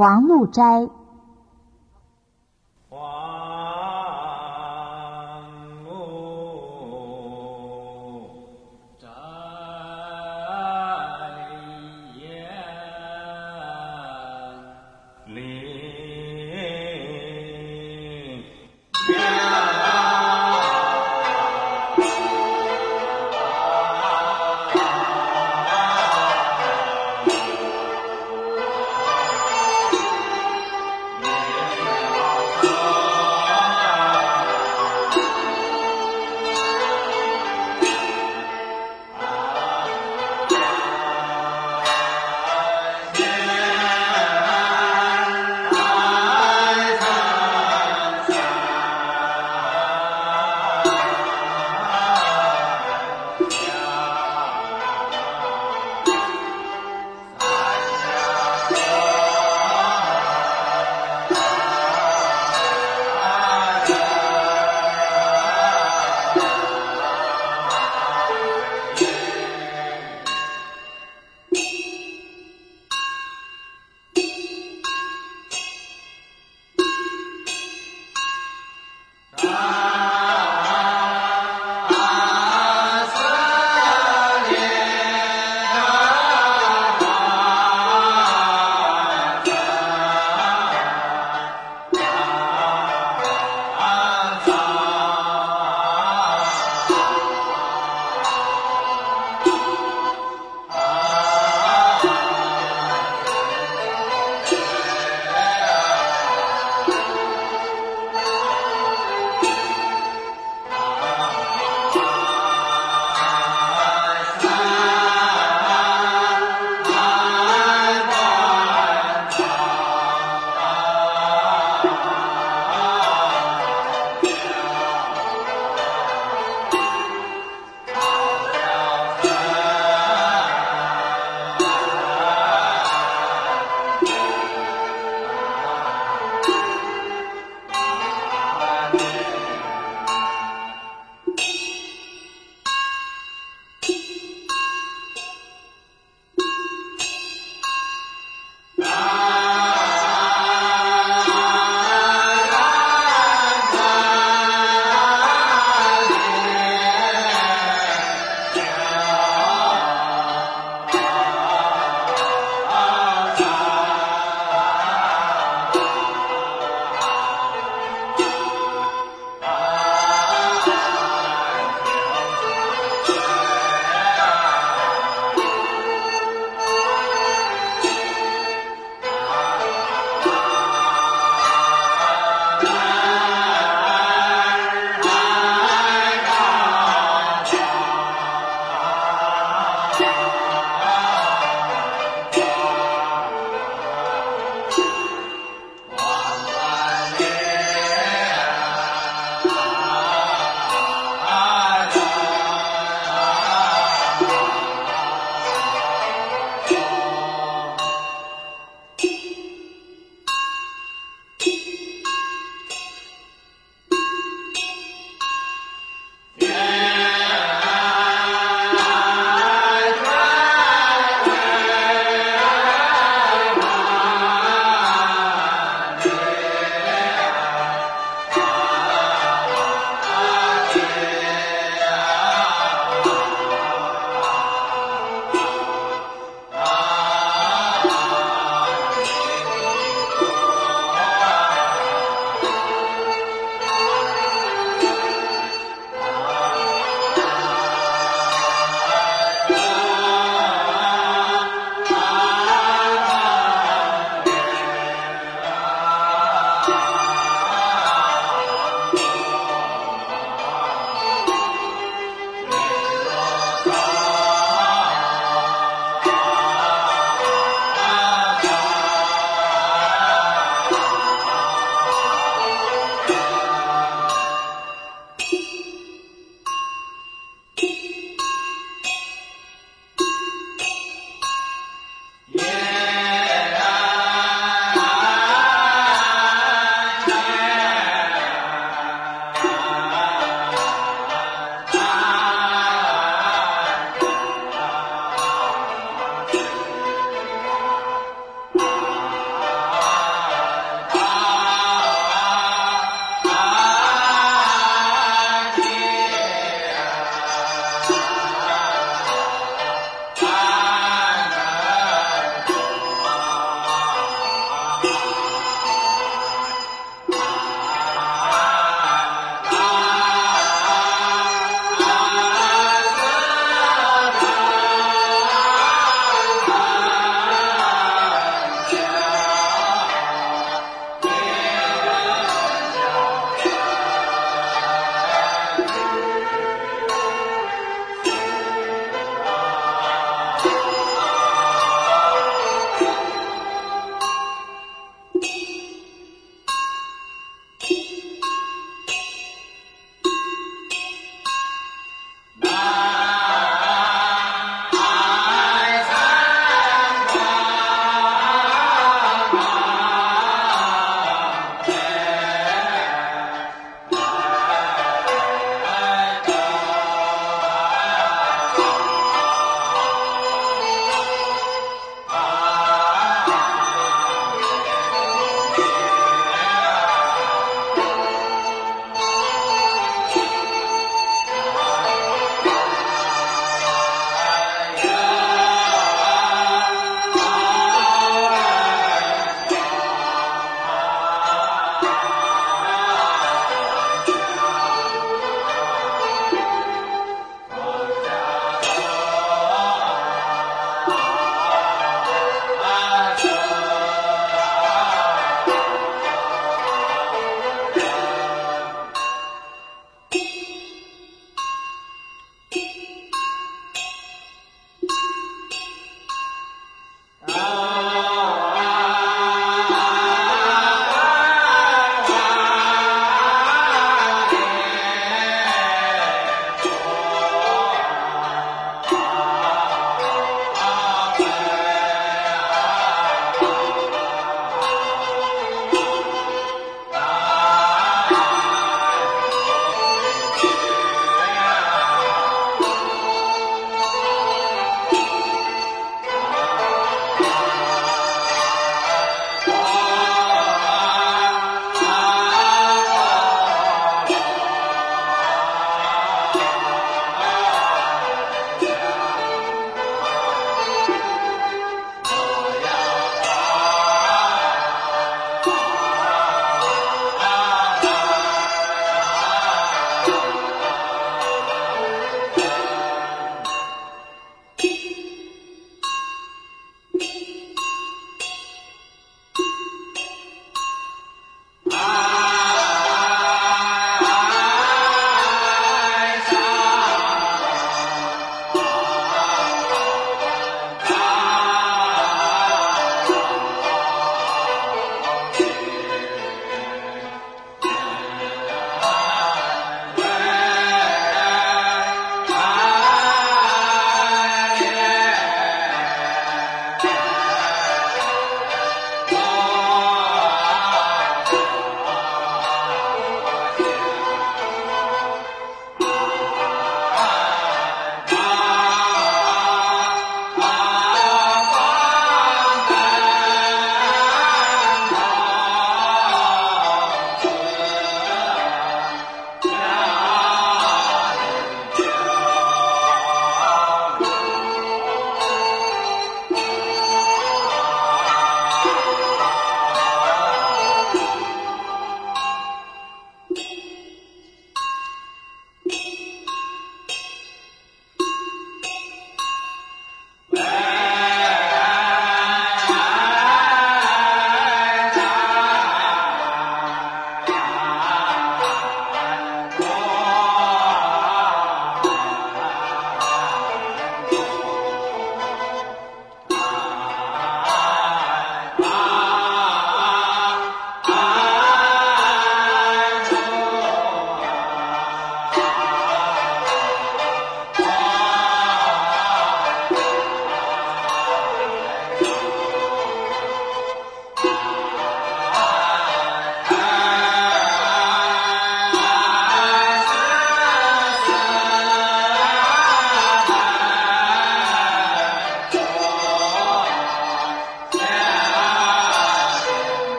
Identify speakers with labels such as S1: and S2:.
S1: 王禄斋。